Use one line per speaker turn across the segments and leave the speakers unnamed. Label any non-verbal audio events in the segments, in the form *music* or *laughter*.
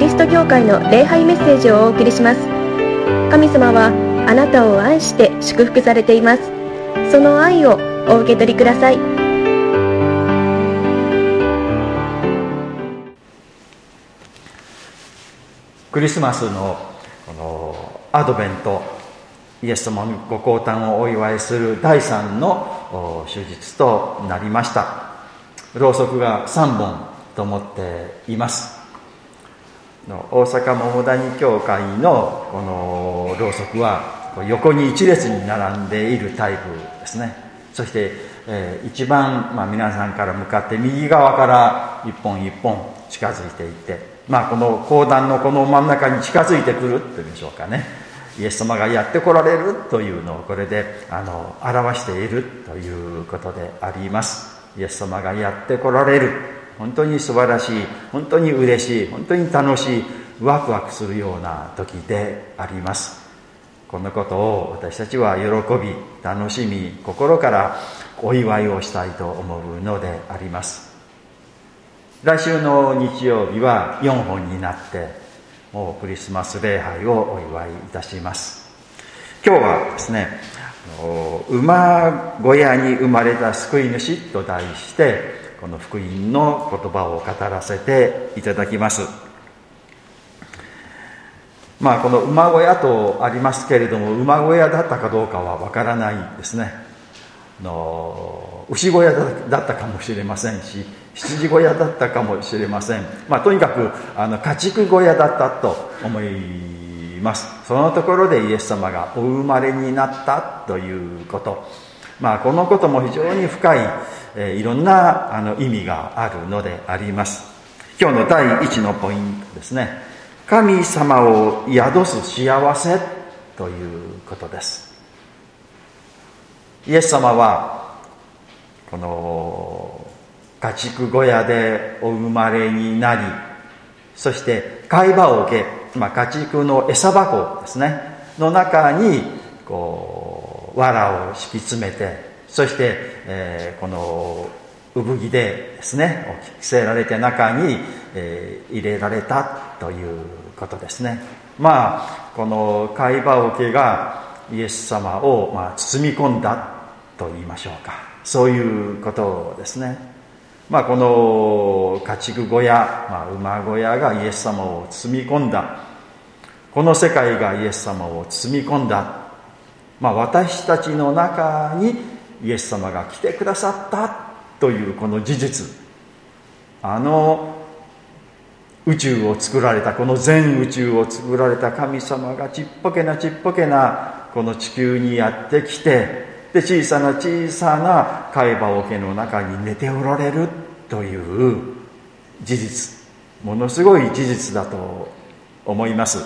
リスト教会の礼拝メッセージをお送りします。神様はあなたを愛して祝福されています。その愛をお受け取りください。
クリスマスのこのアドベントイエス様のご降誕をお祝いする第3の手術となりました。ろうそくが3本と思っています。の大阪桃谷教会のこのろうそくは横に一列に並んでいるタイプですね。そして、えー、一番、まあ、皆さんから向かって右側から一本一本近づいていってまあこの講談のこの真ん中に近づいてくるというんでしょうかね。イエス様がやってこられるというのをこれであの表しているということであります。イエス様がやってこられる。本当に素晴らしい本当に嬉しい本当に楽しいワクワクするような時であります。このことを私たちは喜び楽しみ心からお祝いをしたいと思うのであります。来週の日曜日は4本になってもうクリスマス礼拝をお祝いいたします。今日はですね馬小屋に生まれた救い主と題してこの福音の言葉を語らせていただきます。まあこの馬小屋とありますけれども馬小屋だったかどうかはわからないですね。の牛小屋だったかもしれませんし羊小屋だったかもしれません。まあとにかくあの家畜小屋だったと思います。そのところでイエス様がお生まれになったということ。まあこのことも非常に深いえいろんなあの意味があるのであります。今日の第1のポイントですね。神様を宿す幸せということです。イエス様はこの家畜小屋でお生まれになりそして貝羽桶、まあ、家畜の餌箱ですね。の中にこう藁を敷き詰めてそして、えー、この産着でですね着せられて中に、えー、入れられたということですね。まあこの貝羽桶がイエス様を、まあ、包み込んだと言いましょうか。そういうことですね。まあこの家畜小屋、まあ、馬小屋がイエス様を包み込んだ。この世界がイエス様を包み込んだ。まあ私たちの中にイエス様が来てくださったというこの事実。あの宇宙を作られたこの全宇宙を作られた神様がちっぽけなちっぽけなこの地球にやってきてで小さな小さな貝羽桶の中に寝ておられるという事実。ものすごい事実だと思います。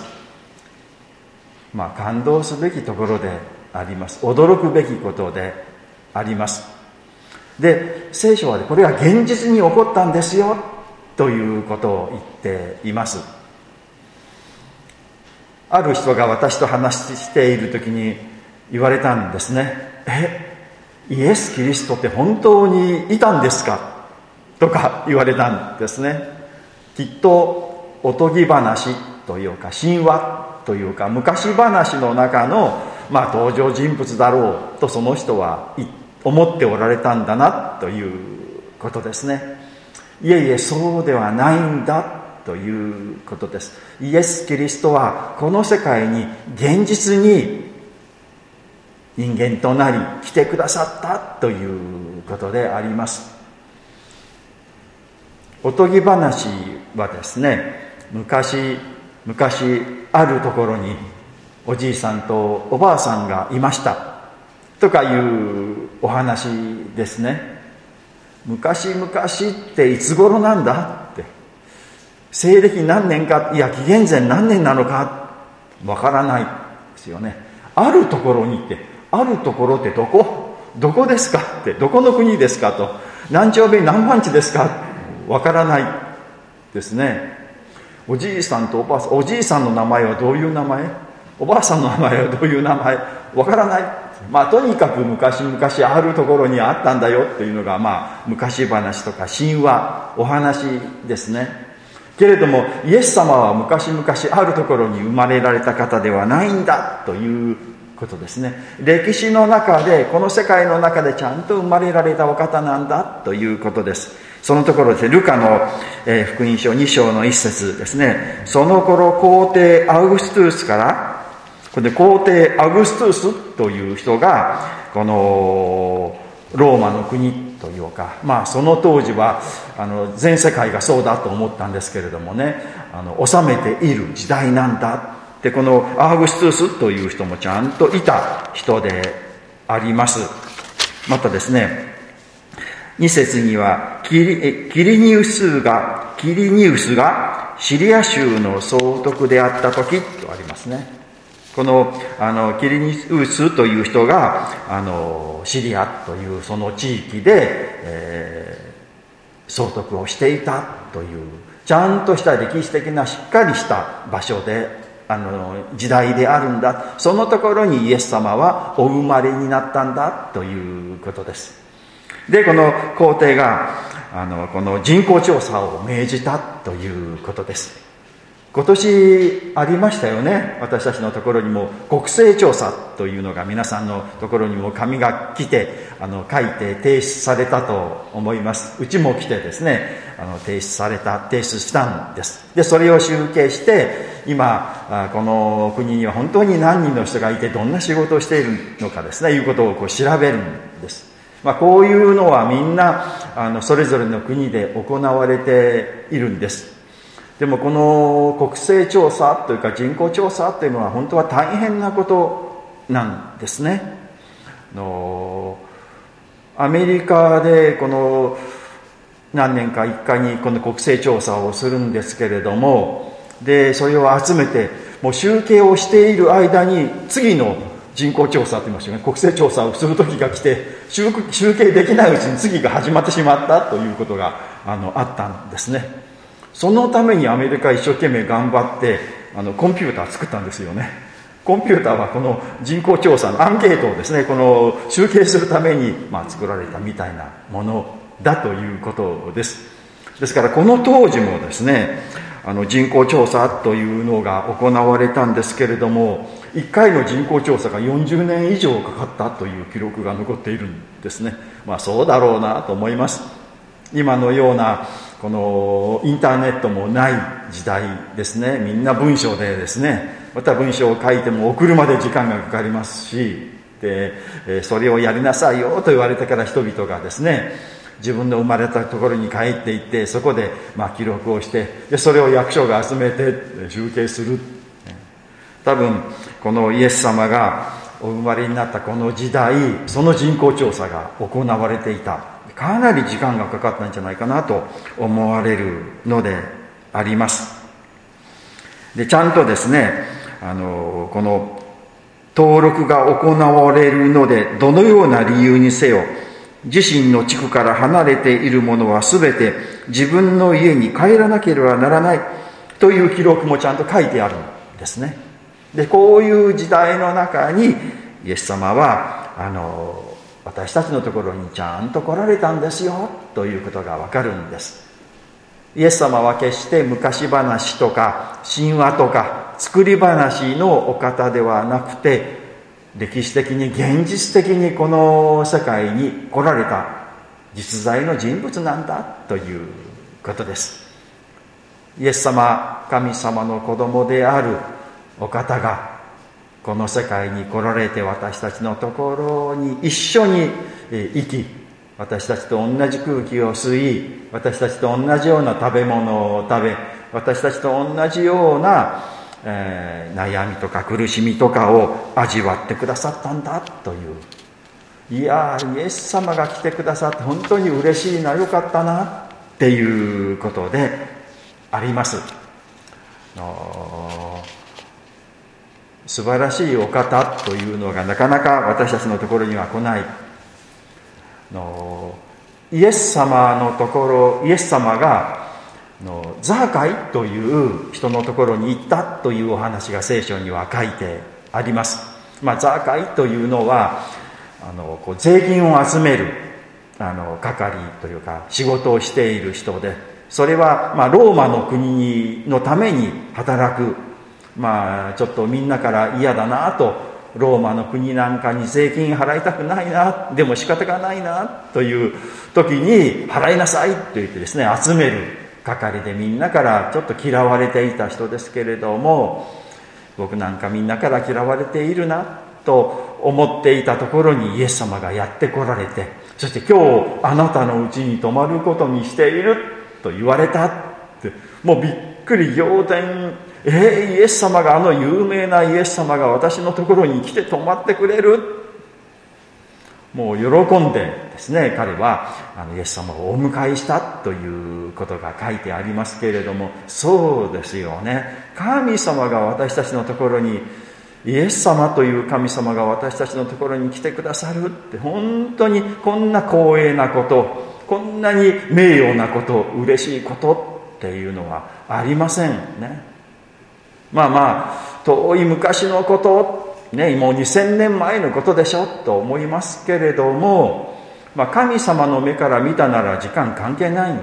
まあ感動すべきところであります。驚くべきことであります。で聖書はこれが現実に起こったんですよということを言っています。ある人が私と話している時に言われたんですね。えイエス・キリストって本当にいたんですかとか言われたんですね。きっとおとぎ話というか神話というか昔話の中の、まあ、登場人物だろうとその人は思っておられたんだなということですね。いえいえそうではないんだということです。イエス・キリストはこの世界に現実に人間となり来てくださったということであります。おとぎ話はですね昔昔あるところにおじいさんとおばあさんがいました。とかいうお話ですね。昔々っていつ頃なんだって。西暦何年かいや紀元前何年なのかわからないですよね。あるところにってあるところってどこ？どこですかってどこの国ですかと何丁目何番地ですか？わからないですね。おじいさんとおばあさんおじいさんの名前はどういう名前？おばあさんの名前はどういう名前？わからない。まあ、とにかく昔々あるところにあったんだよっていうのが、まあ、昔話とか神話お話ですね。けれどもイエス様は昔々あるところに生まれられた方ではないんだということですね。歴史の中でこの世界の中でちゃんと生まれられたお方なんだということです。そのところでルカの、え、福音書2章の一節ですね。その頃皇帝アウグストゥースからこれで皇帝アグストゥースという人がこのローマの国というかまあその当時はあの全世界がそうだと思ったんですけれどもねあの治めている時代なんだでこのアグストゥースという人もちゃんといた人であります。またですね2節にはキリキリニウスがキリニウスがシリア州の総督であった時とありますね。このあのキリニウスという人があのシリアというその地域で、えー、総督をしていたというちゃんとした歴史的なしっかりした場所であの時代であるんだ。そのところにイエス様はお生まれになったんだということです。でこの皇帝があのこの人口調査を命じたということです。今年ありましたよね。私たちのところにも国勢調査というのが皆さんのところにも紙が来てあの書いて提出されたと思います。うちも来てですねあの提出された提出したんです。でそれを集計して今この国には本当に何人の人がいてどんな仕事をしているのかですねいうことをこう調べるんです。まあ、こういうのはみんなあのそれぞれの国で行われているんです。でもこの国勢調査というか人口調査というのは本当は大変なことなんですね。のアメリカでこの何年か一回にこの国勢調査をするんですけれどもでそれを集めてもう集計をしている間に次の人口調査といいましょうね。国勢調査をする時が来て集計できないうちに次が始まってしまったということがあのあったんですね。そのためにアメリカ一生懸命頑張ってあのコンピューター作ったんですよね。コンピューターはこの人口調査のアンケートをですねこの集計するために、まあ、作られたみたいなものだということです。ですからこの当時もですねあの人口調査というのが行われたんですけれども1回の人口調査が40年以上かかったという記録が残っているんですね。まあそうだろうなと思います。今のようなこのインターネットもない時代ですね。みんな文章でですね。また文章を書いても送るまで時間がかかりますし。でそれをやりなさいよ。と言われてから人々がですね。自分の生まれたところに帰っていってそこでま記録をしてでそれを役所が集めて集計する。多分このイエス様がお生まれになったこの時代その人口調査が行われていた。かなり時間がかかったんじゃないかなと思われるのであります。でちゃんとですねあのこの登録が行われるのでどのような理由にせよ自身の地区から離れている者は全て自分の家に帰らなければならないという記録もちゃんと書いてあるんですね。でこういう時代の中にイエス様はあの私たちのところにちゃんと来られたんですよということがわかるんです。イエス様は決して昔話とか神話とか作り話のお方ではなくて歴史的に現実的にこの世界に来られた実在の人物なんだということです。イエス様神様の子供であるお方がこの世界に来られて私たちのところに一緒に生き私たちと同じ空気を吸い私たちと同じような食べ物を食べ私たちと同じような、えー、悩みとか苦しみとかを味わってくださったんだといういやイエス様が来てくださって本当に嬉しいなよかったなっていうことであります。素晴らしいお方というのがなかなか私たちのところには来ない。のイエス様のところイエス様がのザーカイという人のところに行ったというお話が聖書には書いてあります、まあ、ザーカイというのはあのこう税金を集めるあの係というか仕事をしている人でそれは、まあ、ローマの国のために働くまあちょっとみんなから嫌だなとローマの国なんかに税金払いたくないなでも仕方がないなという時に払いなさいと言ってですね集める係でみんなからちょっと嫌われていた人ですけれども僕なんかみんなから嫌われているなと思っていたところにイエス様がやってこられてそして今日あなたのうちに泊まることにしていると言われたってもうびっくり仰天えー、イエス様があの有名なイエス様が私のところに来て泊まってくれる。もう喜んでですね彼はあのイエス様をお迎えしたということが書いてありますけれどもそうですよね。神様が私たちのところにイエス様という神様が私たちのところに来てくださるって本当にこんな光栄なことこんなに名誉なこと嬉しいことっていうのはありませんね。まあまあ遠い昔のことねもう2000年前のことでしょと思いますけれども、まあ、神様の目から見たなら時間関係ないん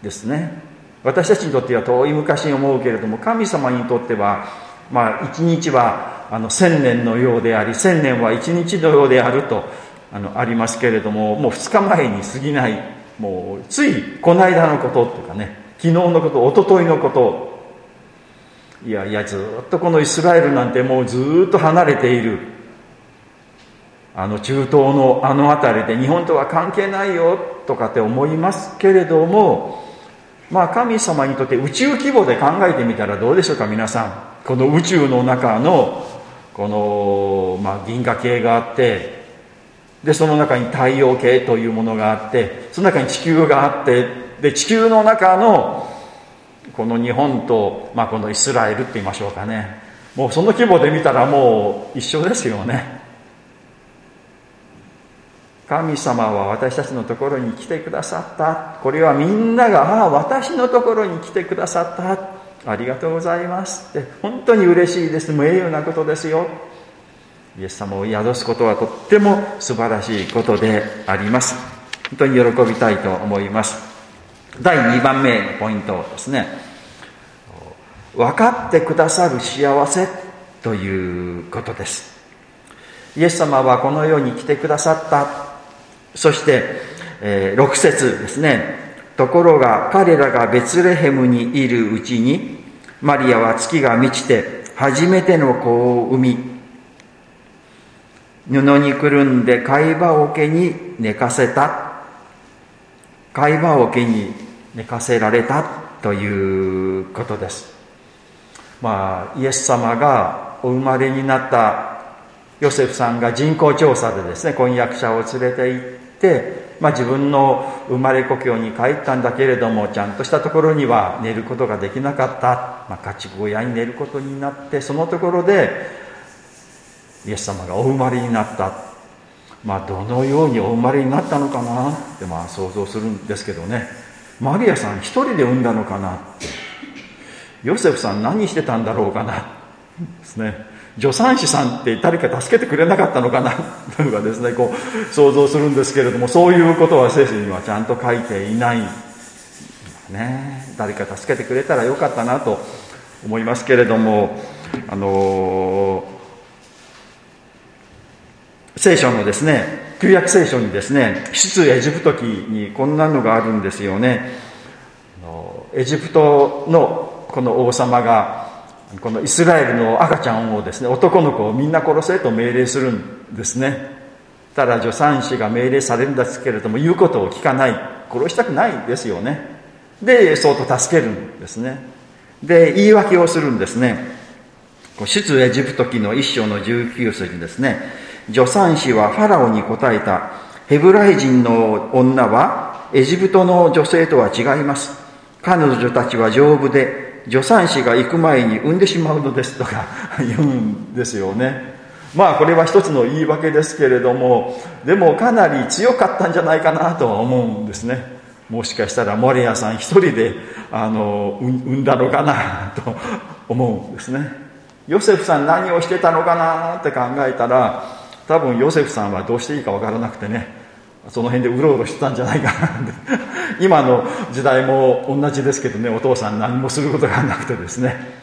ですね。私たちにとっては遠い昔に思うけれども神様にとってはまあ一日はあの千年のようであり千年は一日のようであるとあのありますけれどももう2日前に過ぎないもうついこの間のこととかね昨日のこと一昨日のこといやいやずっとこのイスラエルなんてもうずっと離れている。あの中東のあの辺りで日本とは関係ないよとかって思いますけれどもまあ神様にとって宇宙規模で考えてみたらどうでしょうか皆さん。この宇宙の中のこの、まあ、銀河系があってでその中に太陽系というものがあってその中に地球があってで地球の中のこの日本と、まあ、このイスラエルって言いましょうかね。もうその規模で見たらもう一緒ですよね。神様は私たちのところに来てくださった。これはみんながああ私のところに来てくださった。ありがとうございますって。本当に嬉しいです。名誉なことですよ。イエス様を宿すことはとっても素晴らしいことであります。本当に喜びたいと思います。第2番目のポイントですね。分かってくださる幸せということです。イエス様はこの世に来てくださった。そして、えー、6節ですね。ところが彼らがベツレヘムにいるうちにマリアは月が満ちて初めての子を産み布にくるんで貝羽桶に寝かせた。貝羽桶に寝かせられたということです。まあイエス様がお生まれになったヨセフさんが人口調査でですね婚約者を連れて行って、まあ、自分の生まれ故郷に帰ったんだけれどもちゃんとしたところには寝ることができなかった、まあ、家畜小屋に寝ることになってそのところでイエス様がお生まれになった。まあ、どのようにお生まれになったのかな？ってまあ想像するんですけどね。マリアさん一人で産んだのかな？って。ヨセフさん何してたんだろうかな？ですね。助産師さんって誰か助けてくれなかったのかな？というかですねこう想像するんですけれどもそういうことは聖書にはちゃんと書いていない。ね。誰か助けてくれたらよかったなと思いますけれどもあのー聖書のですね、旧約聖書にですね、出エジプト記にこんなのがあるんですよね。エジプトのこの王様が、このイスラエルの赤ちゃんをですね、男の子をみんな殺せと命令するんですね。ただ助産師が命令されるんですけれども、言うことを聞かない。殺したくないですよね。で、そうと助けるんですね。で、言い訳をするんですね。出エジプト記の一章の19節にですね、助産師はファラオに答えた。ヘブライ人の女はエジプトの女性とは違います。彼女たちは丈夫で、助産師が行く前に産んでしまうのですとか *laughs* 言うんですよね。まあこれは一つの言い訳ですけれども、でもかなり強かったんじゃないかなとは思うんですね。もしかしたらモレアさん一人であの産んだのかなと思うんですね。ヨセフさん何をしてたのかなって考えたら、多分ヨセフさんはどうしていいか分からなくてねその辺でうろうろしてたんじゃないかな。*laughs* 今の時代も同じですけどねお父さん何もすることがなくてですね。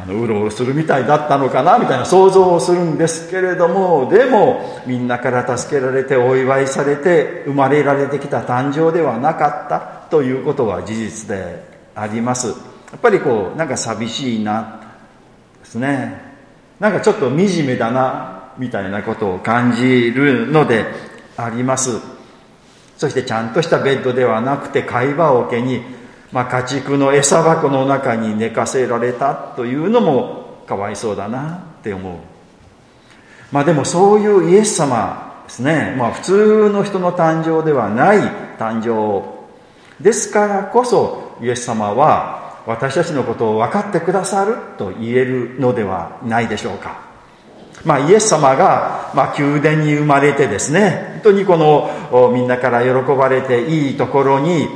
あのうろうろするみたいだったのかなみたいな想像をするんですけれどもでもみんなから助けられてお祝いされて生まれられてきた誕生ではなかったということは事実であります。やっぱりこうなんか寂しいなですね。なんかちょっと惨めだなみたいなことを感じるのであります。そしてちゃんとしたベッドではなくて会話をけに、まあ、家畜の餌箱の中に寝かせられたというのもかわいそうだなって思う。まあでもそういうイエス様ですね。まあ普通の人の誕生ではない誕生ですからこそイエス様は私たちのことを分かってくださると言えるのではないでしょうか。まあ、イエス様が、まあ、宮殿に生まれてですね本当にこのみんなから喜ばれていいところに、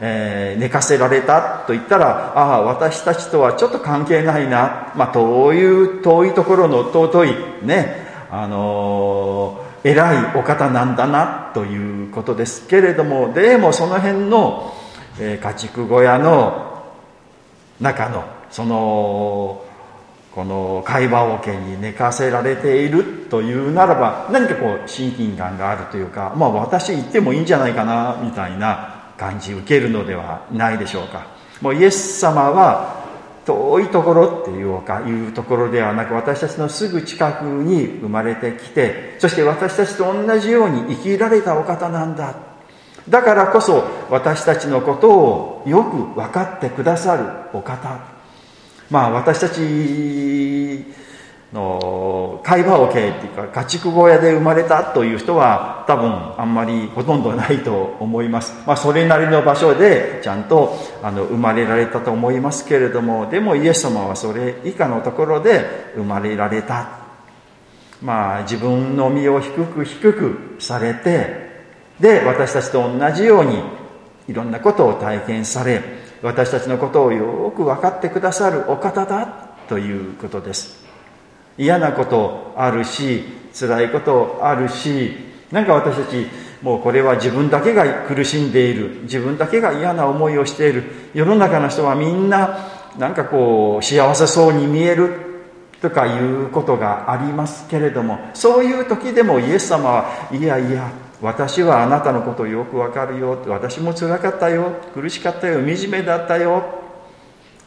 えー、寝かせられたと言ったらああ私たちとはちょっと関係ないな、まあ、遠い遠いところの尊いねあのー、偉いお方なんだなということですけれどもでもその辺の、えー、家畜小屋の中のそのこの会話桶に寝かせられているというならば何かこう親近感があるというかまあ私行ってもいいんじゃないかなみたいな感じ受けるのではないでしょうか。もうイエス様は遠いところっていうかいうところではなく私たちのすぐ近くに生まれてきてそして私たちと同じように生きられたお方なんだ。だからこそ私たちのことをよく分かってくださるお方。まあ私たちの会話を経っていうか家畜小屋で生まれたという人は多分あんまりほとんどないと思います、*laughs* まあ、それなりの場所でちゃんとあの生まれられたと思いますけれどもでもイエス様はそれ以下のところで生まれられた。まあ自分の身を低く低くされてで私たちと同じようにいろんなことを体験され私たちのことをよく分かってくださるお方だということです。嫌なことあるし辛いことあるしなんか私たちもうこれは自分だけが苦しんでいる自分だけが嫌な思いをしている。世の中の人はみんななんかこう幸せそうに見えるとかいうことがありますけれどもそういう時でもイエス様はいやいや私はあなたのことよくわかるよ。私もつらかったよ。苦しかったよ。惨めだったよ。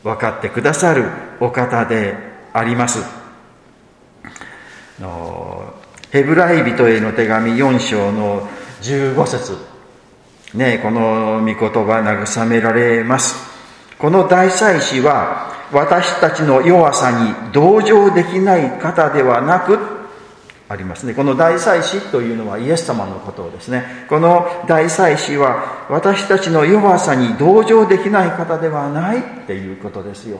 分かってくださる。お方であります。ヘブライ人への手紙4章の15節。ねこの御言葉慰められます。この大祭司は私たちの弱さに同情できない方ではなくありますね。この大祭司というのはイエス様のことをですね。この大祭司は私たちの弱さに同情できない方ではないっていうことですよ。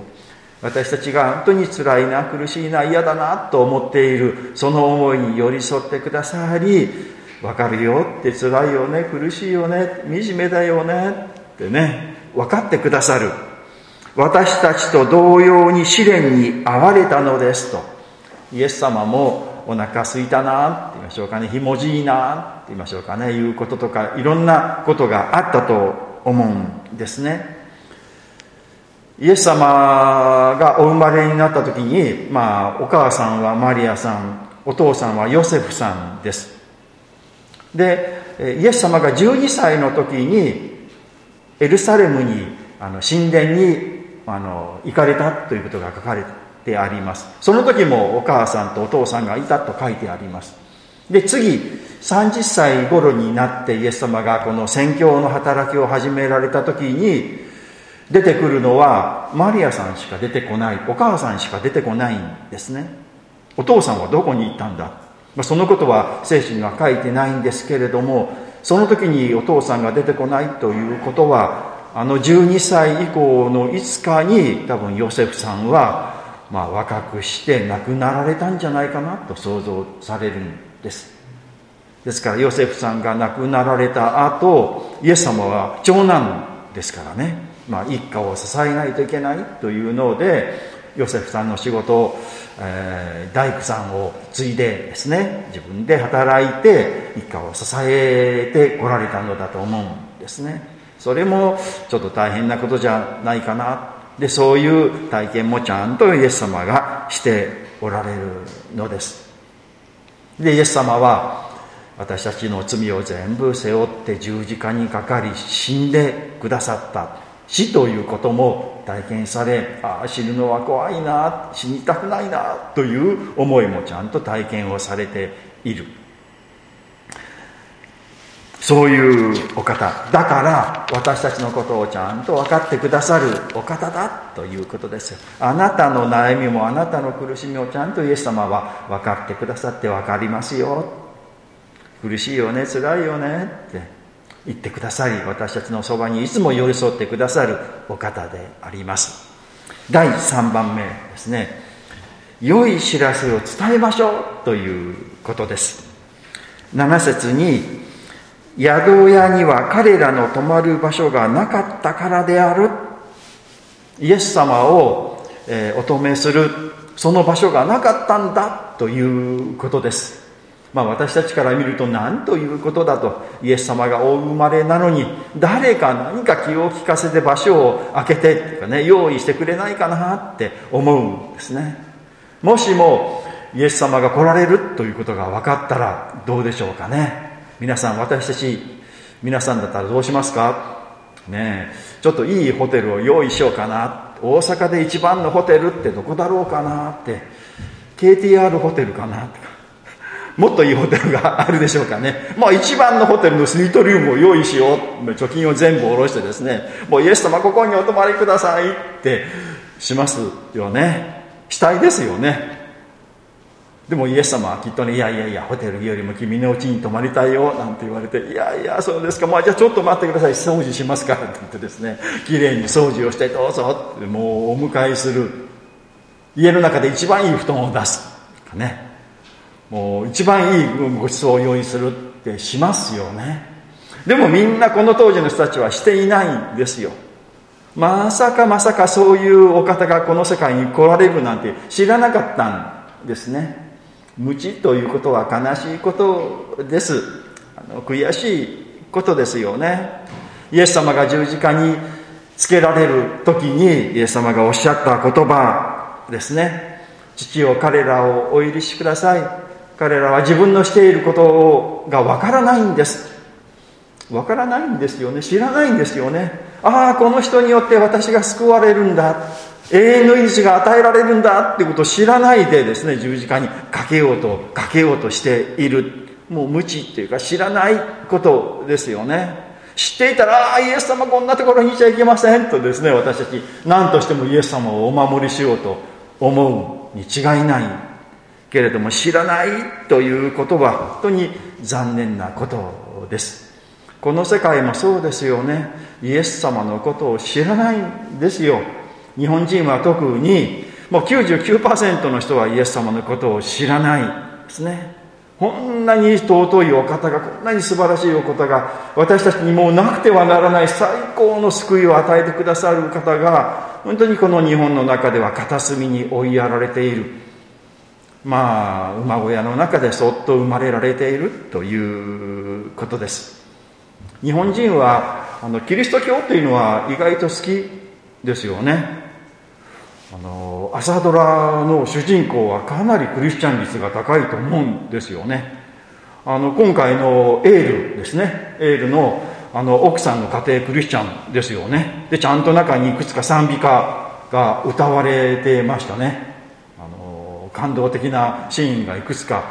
私たちが本当に辛いな、苦しいな、嫌だなと思っている、その思いに寄り添ってくださり、わかるよって辛いよね、苦しいよね、惨めだよねってね、分かってくださる。私たちと同様に試練に遭われたのですと。イエス様もお腹すいたなって言いましょうかね。ひもじいなって言いましょうかね。いうこととかいろんなことがあったと思うんですね。イエス様がお生まれになった時に、まあ、お母さんはマリアさんお父さんはヨセフさんです。でイエス様が12歳の時にエルサレムにあの神殿にあの行かれたということが書かれてであります。その時もお母さんとお父さんがいたと書いてあります。で次30歳頃になってイエス様がこの宣教の働きを始められた時に出てくるのはマリアさんしか出てこないお母さんしか出てこないんですね。お父さんはどこに行ったんだ、まあ、そのことは聖書には書いてないんですけれどもその時にお父さんが出てこないということはあの12歳以降の5日に多分ヨセフさんはまあ、若くして亡くなられたんじゃないかなと想像されるんです。ですからヨセフさんが亡くなられた後イエス様は長男ですからね、まあ、一家を支えないといけないというのでヨセフさんの仕事を、えー、大工さんを継いでですね自分で働いて一家を支えてこられたのだと思うんですね。それもちょっと大変なことじゃないかなでそういう体験もちゃんとイエス様がしておられるのです。でイエス様は私たちの罪を全部背負って十字架にかかり死んでくださった。死ということも体験されああ死ぬのは怖いな死にたくないなという思いもちゃんと体験をされている。そういうお方。だから私たちのことをちゃんと分かってくださるお方だということですあなたの悩みもあなたの苦しみをちゃんとイエス様は分かってくださって分かりますよ。苦しいよね辛いよねって言ってくださり私たちのそばにいつも寄り添ってくださるお方であります。第3番目ですね。良い知らせを伝えましょうということです。7節に宿屋には彼らの泊まる場所がなかったからである。イエス様を、え、お止めする。その場所がなかったんだということです。まあ私たちから見ると何ということだとイエス様がお生まれなのに誰か何か気を利かせて場所を開けてとかね用意してくれないかなって思うんですね。もしもイエス様が来られるということが分かったらどうでしょうかね。皆さん私たち皆さんだったらどうしますか？ねちょっといいホテルを用意しようかな。大阪で一番のホテルってどこだろうかなって。KTR ホテルかなとか。*laughs* もっといいホテルがあるでしょうかね。もう一番のホテルのスイートルームを用意しよう。貯金を全部下ろしてですね。もうイエス様ここにお泊まりくださいってしますよね。したいですよね。でもイエス様はきっとね、いやいやいや、ホテルよりも君のうちに泊まりたいよ、なんて言われて、いやいや、そうですか、まあじゃあちょっと待ってください、掃除しますからって言ってですね、きれいに掃除をしてどうぞって、もうお迎えする。家の中で一番いい布団を出す。ね。もう一番いいご馳走を用意するってしますよね。でもみんなこの当時の人たちはしていないんですよ。まさかまさかそういうお方がこの世界に来られるなんて知らなかったんですね。無知ということは悲しいことです。あの悔しいことですよね。イエス様が十字架につけられる時にイエス様がおっしゃった言葉ですね。父を彼らをお許しください。彼らは自分のしていることがわからないんです。わからないんですよね。知らないんですよね。ああこの人によって私が救われるんだ。永遠の命が与えられるんだってことを知らないでですね十字架にかけようとかけようとしているもう無知っていうか知らないことですよね知っていたら、ああ、イエス様こんなところにいちゃいけませんとですね、私たち何としてもイエス様をお守りしようと思うに違いないけれども、知らないということは本当に残念なことです。この世界もそうですよね。イエス様のことを知らないんですよ。日本人は特にもう99%の人はイエス様のことを知らないですね。こんなに尊いお方がこんなに素晴らしいお方が私たちにもうなくてはならない最高の救いを与えてくださる方が本当にこの日本の中では片隅に追いやられている。まあ馬小屋の中でそっと生まれられているということです。日本人はあのキリスト教というのは意外と好きですよね。あの朝ドラの主人公はかなりクリスチャン率が高いと思うんですよね。あの今回のエールですね。エールのあの奥さんの家庭クリスチャンですよね。でちゃんと中にいくつか賛美歌が歌われてましたね。あの感動的なシーンがいくつか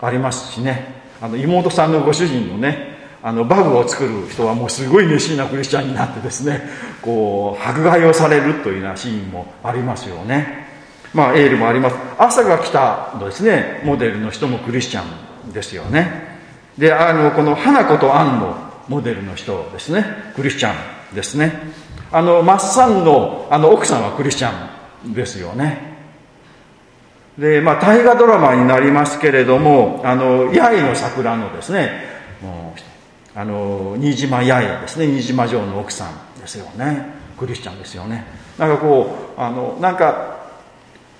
ありますしね。あの妹さんのご主人のねあのバグを作る人はもうすごい熱心なクリスチャンになってですねこう迫害をされるというようなシーンもありますよね。まあエールもあります。朝が来たのですねモデルの人もクリスチャンですよね。であのこの花子とアンのモデルの人ですねクリスチャンですね。あのマッサンのあの奥さんはクリスチャンですよね。でまあ大河ドラマになりますけれどもあの八重の桜のですねもうあの新島八重ですね。新島城の奥さんですよね。クリスチャンですよね。なんかこうあのなんか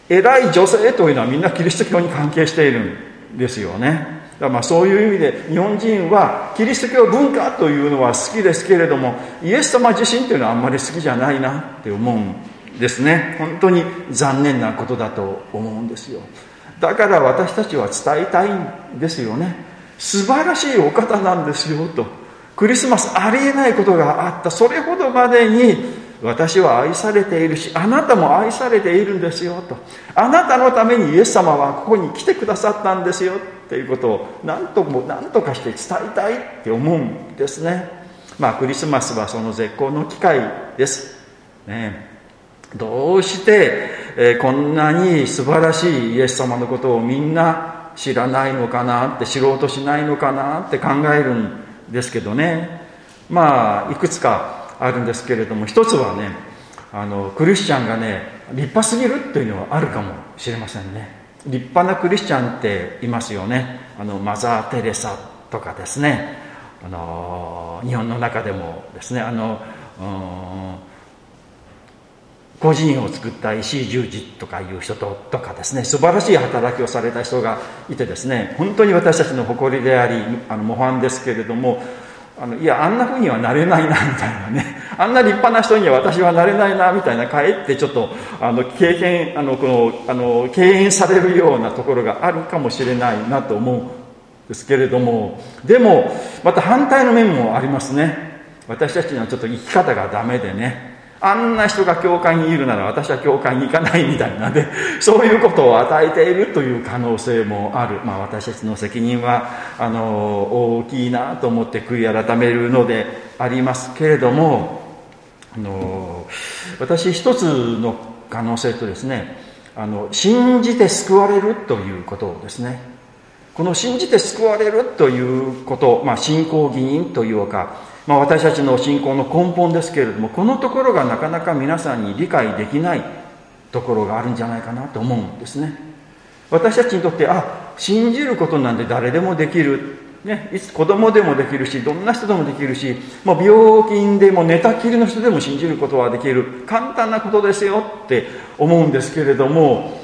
偉い女性というのはみんなキリスト教に関係しているんですよね。だからまあそういう意味で日本人はキリスト教文化というのは好きですけれどもイエス様自身というのはあんまり好きじゃないなって思うんですね。本当に残念なことだと思うんですよ。だから私たちは伝えたいんですよね。素晴らしいお方なんですよと。クリスマスありえないことがあった。それほどまでに私は愛されているしあなたも愛されているんですよと。あなたのためにイエス様はここに来てくださったんですよ。っていうことを何とも何とかして伝えたいって思うんですね。まあクリスマスはその絶好の機会です。ね。どうして、え、こんなに素晴らしいイエス様のことをみんな知らないのかなって知ろうとしないのかなって考えるんですけどね。まあいくつかあるんですけれども一つはねあのクリスチャンがね立派すぎるっていうのはあるかもしれませんね。立派なクリスチャンっていますよね。あのマザー・テレサとかですね。あの日本の中でもですね。あの個人を作った石井十字とかいう人ととかですね素晴らしい働きをされた人がいてですね本当に私たちの誇りでありあの模範ですけれどもあのいやあんなふうにはなれないなみたいなね *laughs* あんな立派な人には私はなれないなみたいなかえってちょっとあの経験あのこのあの敬遠されるようなところがあるかもしれないなと思うんですけれどもでもまた反対の面もありますね。私たちにはちょっと生き方がダメでねあんな人が教会にいるなら私は教会に行かないみたいなで *laughs* そういうことを与えているという可能性もある、まあ、私たちの責任はあの大きいなと思って悔い改めるのでありますけれどもあの私一つの可能性とですねあの信じて救われるということですね。この信じて救われるということ、まあ、信仰義人というかまあ、私たちの信仰の根本ですけれどもこのところがなかなか皆さんに理解できないところがあるんじゃないかなと思うんですね。私たちにとってあ信じることなんて誰でもできる、ね、いつ子供でもできるしどんな人でもできるしもう病気でも寝たきりの人でも信じることはできる。簡単なことですよって思うんですけれども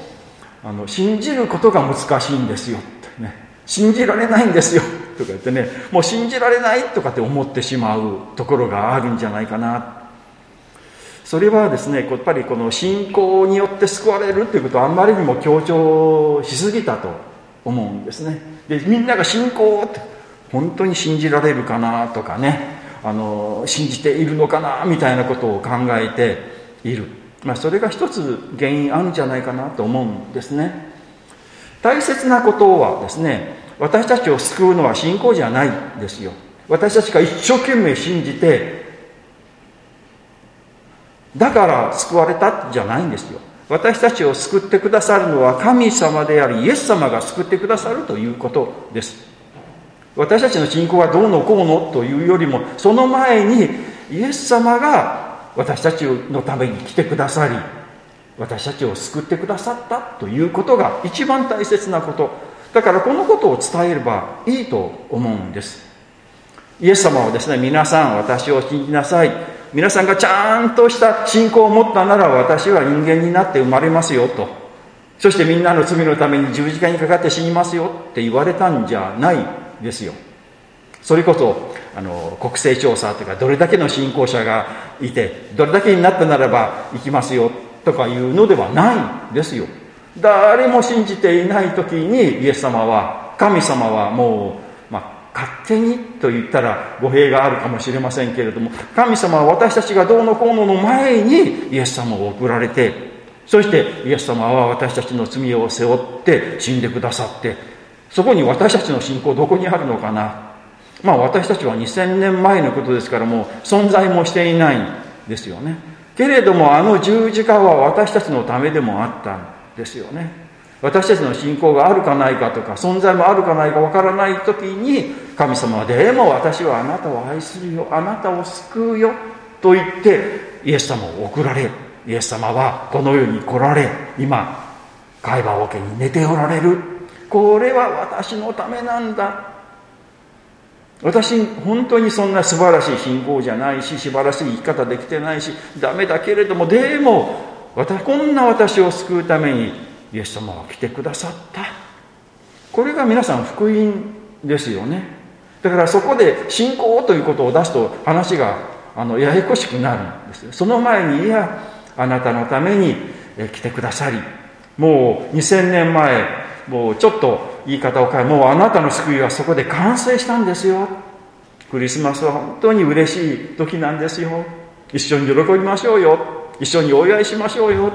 あの信じることが難しいんですよってね。信じられないんですよ。とか言ってねもう信じられないとかって思ってしまうところがあるんじゃないかな。それはですねやっぱりこの信仰によって救われるっていうことをあんまりにも強調しすぎたと思うんですね。でみんなが信仰って本当に信じられるかなとかねあの信じているのかなみたいなことを考えている、まあ、それが一つ原因あるんじゃないかなと思うんですね。大切なことはですね私たちを救うのは信仰じゃないですよ。私たちが一生懸命信じてだから救われたじゃないんですよ。私たちを救ってくださるのは神様でありイエス様が救ってくださるということです。私たちの信仰はどうのこうのというよりもその前にイエス様が私たちのために来てくださり私たちを救ってくださったということが一番大切なこと。だからこのことを伝えればいいと思うんです。イエス様はですね皆さん私を信じなさい。皆さんがちゃんとした信仰を持ったなら私は人間になって生まれますよと。そしてみんなの罪のために十字架にかかって死にますよって言われたんじゃないですよ。それこそあの国勢調査というかどれだけの信仰者がいてどれだけになったならば行きますよとかいうのではないですよ。誰も信じていない時にイエス様は神様はもう、まあ、勝手にと言ったら語弊があるかもしれませんけれども神様は私たちがどうのこうのの前にイエス様を送られてそしてイエス様は私たちの罪を背負って死んでくださってそこに私たちの信仰どこにあるのかな。まあ私たちは2000年前のことですからもう存在もしていないんですよね。けれどもあの十字架は私たちのためでもあった。ですよね。私たちの信仰があるかないかとか存在もあるかないかわからない時に神様は「でも私はあなたを愛するよあなたを救うよ」と言ってイエス様を送られイエス様はこの世に来られ今海馬桶に寝ておられる。これは私のためなんだ。私本当にそんな素晴らしい信仰じゃないし素晴らしい生き方できてないしダメだけれどもでもこんな私を救うためにイエス様は来てくださった。これが皆さん福音ですよね。だからそこで信仰ということを出すと話があのややこしくなるんですその前にいやあなたのために来てくださりもう2000年前もうちょっと言い方を変えもうあなたの救いはそこで完成したんですよ。クリスマスは本当に嬉しい時なんですよ。一緒に喜びましょうよ。一緒にお祝いしましょうよ。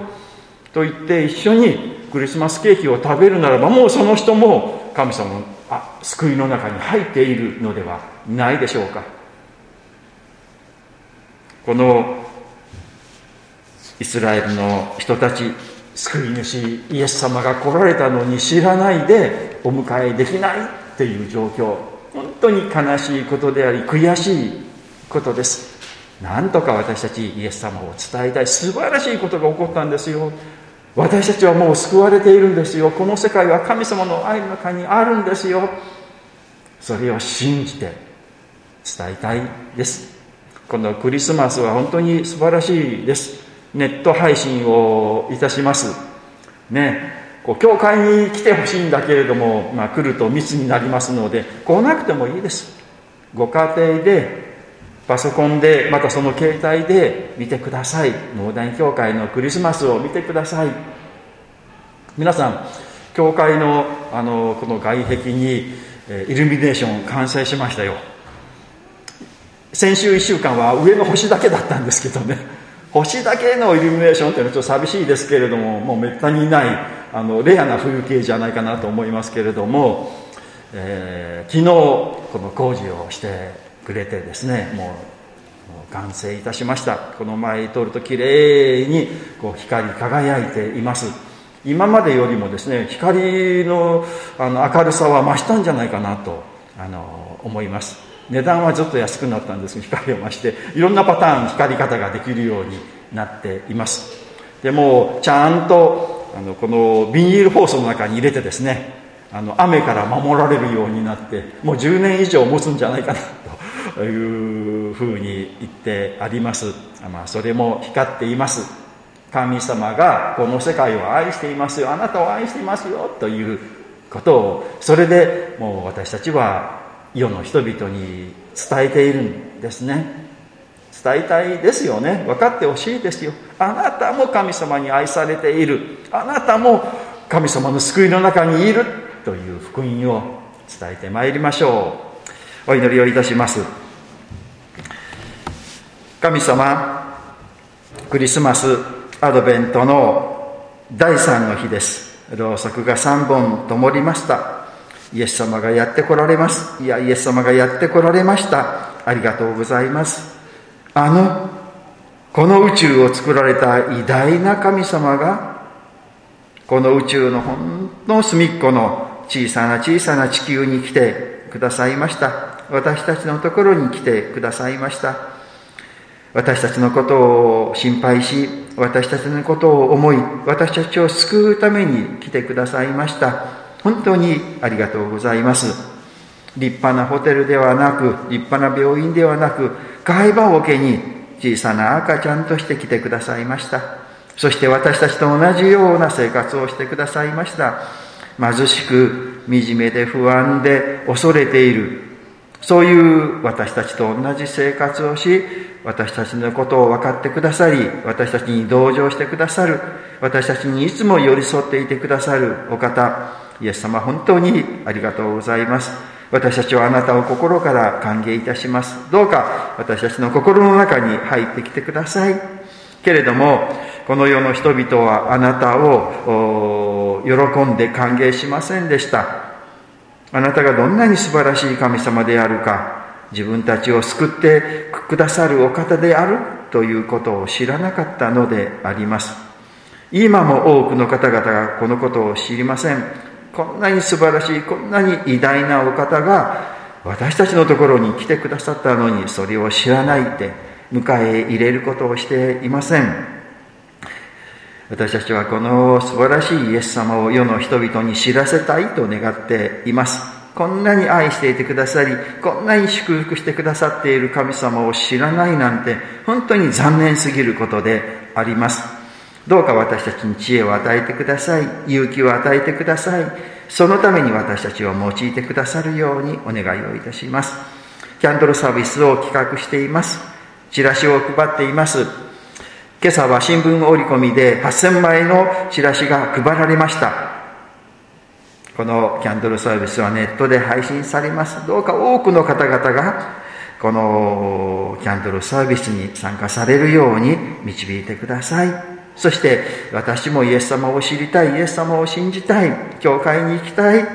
と言って一緒にクリスマスケーキを食べるならばもうその人も神様のあ救いの中に入っているのではないでしょうか。このイスラエルの人たち救い主イエス様が来られたのに知らないでお迎えできないっていう状況。本当に悲しいことであり悔しいことです。なんとか私たちイエス様を伝えたい。素晴らしいことが起こったんですよ。私たちはもう救われているんですよ。この世界は神様の愛の中にあるんですよ。それを信じて伝えたいです。このクリスマスは本当に素晴らしいです。ネット配信をいたします。ね。こう教会に来てほしいんだけれども、まあ、来ると密になりますので来なくてもいいです。ご家庭でパソコンでまたその携帯で見てください。農大教会のクリスマスを見てください。皆さん教会のあのこの外壁にイルミネーション完成しましたよ。先週1週間は上の星だけだったんですけどね。*laughs* 星だけのイルミネーションっていうのはちょっと寂しいですけれどももうめったにないあのレアな風景じゃないかなと思いますけれども、えー、昨日この工事をしてくれてですねもう完成いたしました。この前通るときれいにこう光り輝いています。今までよりもですね光のあの明るさは増したんじゃないかなとあの思います。値段はちょっと安くなったんですけど光を増していろんなパターン光り方ができるようになっています。でもちゃんとあのこのビニール包装の中に入れてですねあの雨から守られるようになってもう10年以上持つんじゃないかなというふうに言ってあります、まあ、それも光っています。神様がこの世界を愛していますよ。あなたを愛していますよ。ということをそれでもう私たちは世の人々に伝えているんですね。伝えたいですよね。分かってほしいですよ。あなたも神様に愛されている。あなたも神様の救いの中にいる。という福音を伝えてまいりましょう。お祈りをいたします。神様クリスマスアドベントの第3の日です。ろうそくが3本灯りました。イエス様がやってこられます。いやイエス様がやってこられました。ありがとうございます。あのこの宇宙を作られた偉大な神様がこの宇宙のほんの隅っこの小さな小さな地球に来てくださいました。私たちのところに来てくださいました。私たちのことを心配し、私たちのことを思い、私たちを救うために来てくださいました。本当にありがとうございます。立派なホテルではなく、立派な病院ではなく、会話桶に小さな赤ちゃんとして来てくださいました。そして私たちと同じような生活をしてくださいました。貧しく、惨めで不安で恐れている、そういう私たちと同じ生活をし、私たちのことを分かってくださり、私たちに同情してくださる、私たちにいつも寄り添っていてくださるお方、イエス様本当にありがとうございます。私たちはあなたを心から歓迎いたします。どうか私たちの心の中に入ってきてください。けれども、この世の人々はあなたを喜んで歓迎しませんでした。あなたがどんなに素晴らしい神様であるか、自分たちを救ってくださるお方であるということを知らなかったのであります。今も多くの方々がこのことを知りません。こんなに素晴らしいこんなに偉大なお方が私たちのところに来てくださったのにそれを知らないで迎え入れることをしていません。私たちはこの素晴らしいイエス様を世の人々に知らせたいと願っています。こんなに愛していてくださり、こんなに祝福してくださっている神様を知らないなんて、本当に残念すぎることであります。どうか私たちに知恵を与えてください。勇気を与えてください。そのために私たちを用いてくださるようにお願いをいたします。キャンドルサービスを企画しています。チラシを配っています。今朝は新聞折り込みで8000枚のチラシが配られました。このキャンドルサービスはネットで配信されます。どうか多くの方々がこのキャンドルサービスに参加されるように導いてください。そして私もイエス様を知りたい。イエス様を信じたい。教会に行きたい。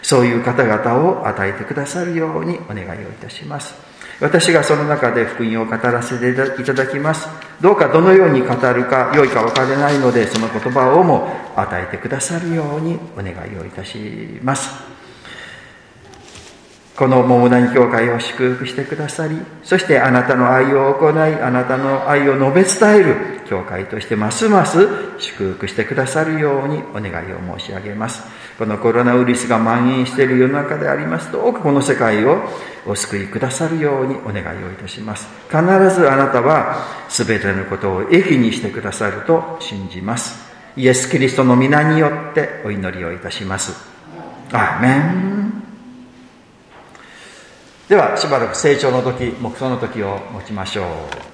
そういう方々を与えてくださるようにお願いをいたします。私がその中で福音を語らせていただきますどうかどのように語るか良いか分からないのでその言葉をも与えてくださるようにお願いをいたしますこの桃谷教会を祝福してくださり、そしてあなたの愛を行い、あなたの愛を述べ伝える教会としてますます祝福してくださるようにお願いを申し上げます。このコロナウイルスが蔓延している世の中でありますどうかこの世界をお救いくださるようにお願いをいたします。必ずあなたは全てのことを益にしてくださると信じます。イエス・キリストの皆によってお祈りをいたします。アーメン。ではしばらく成長の時目標の時を持ちましょう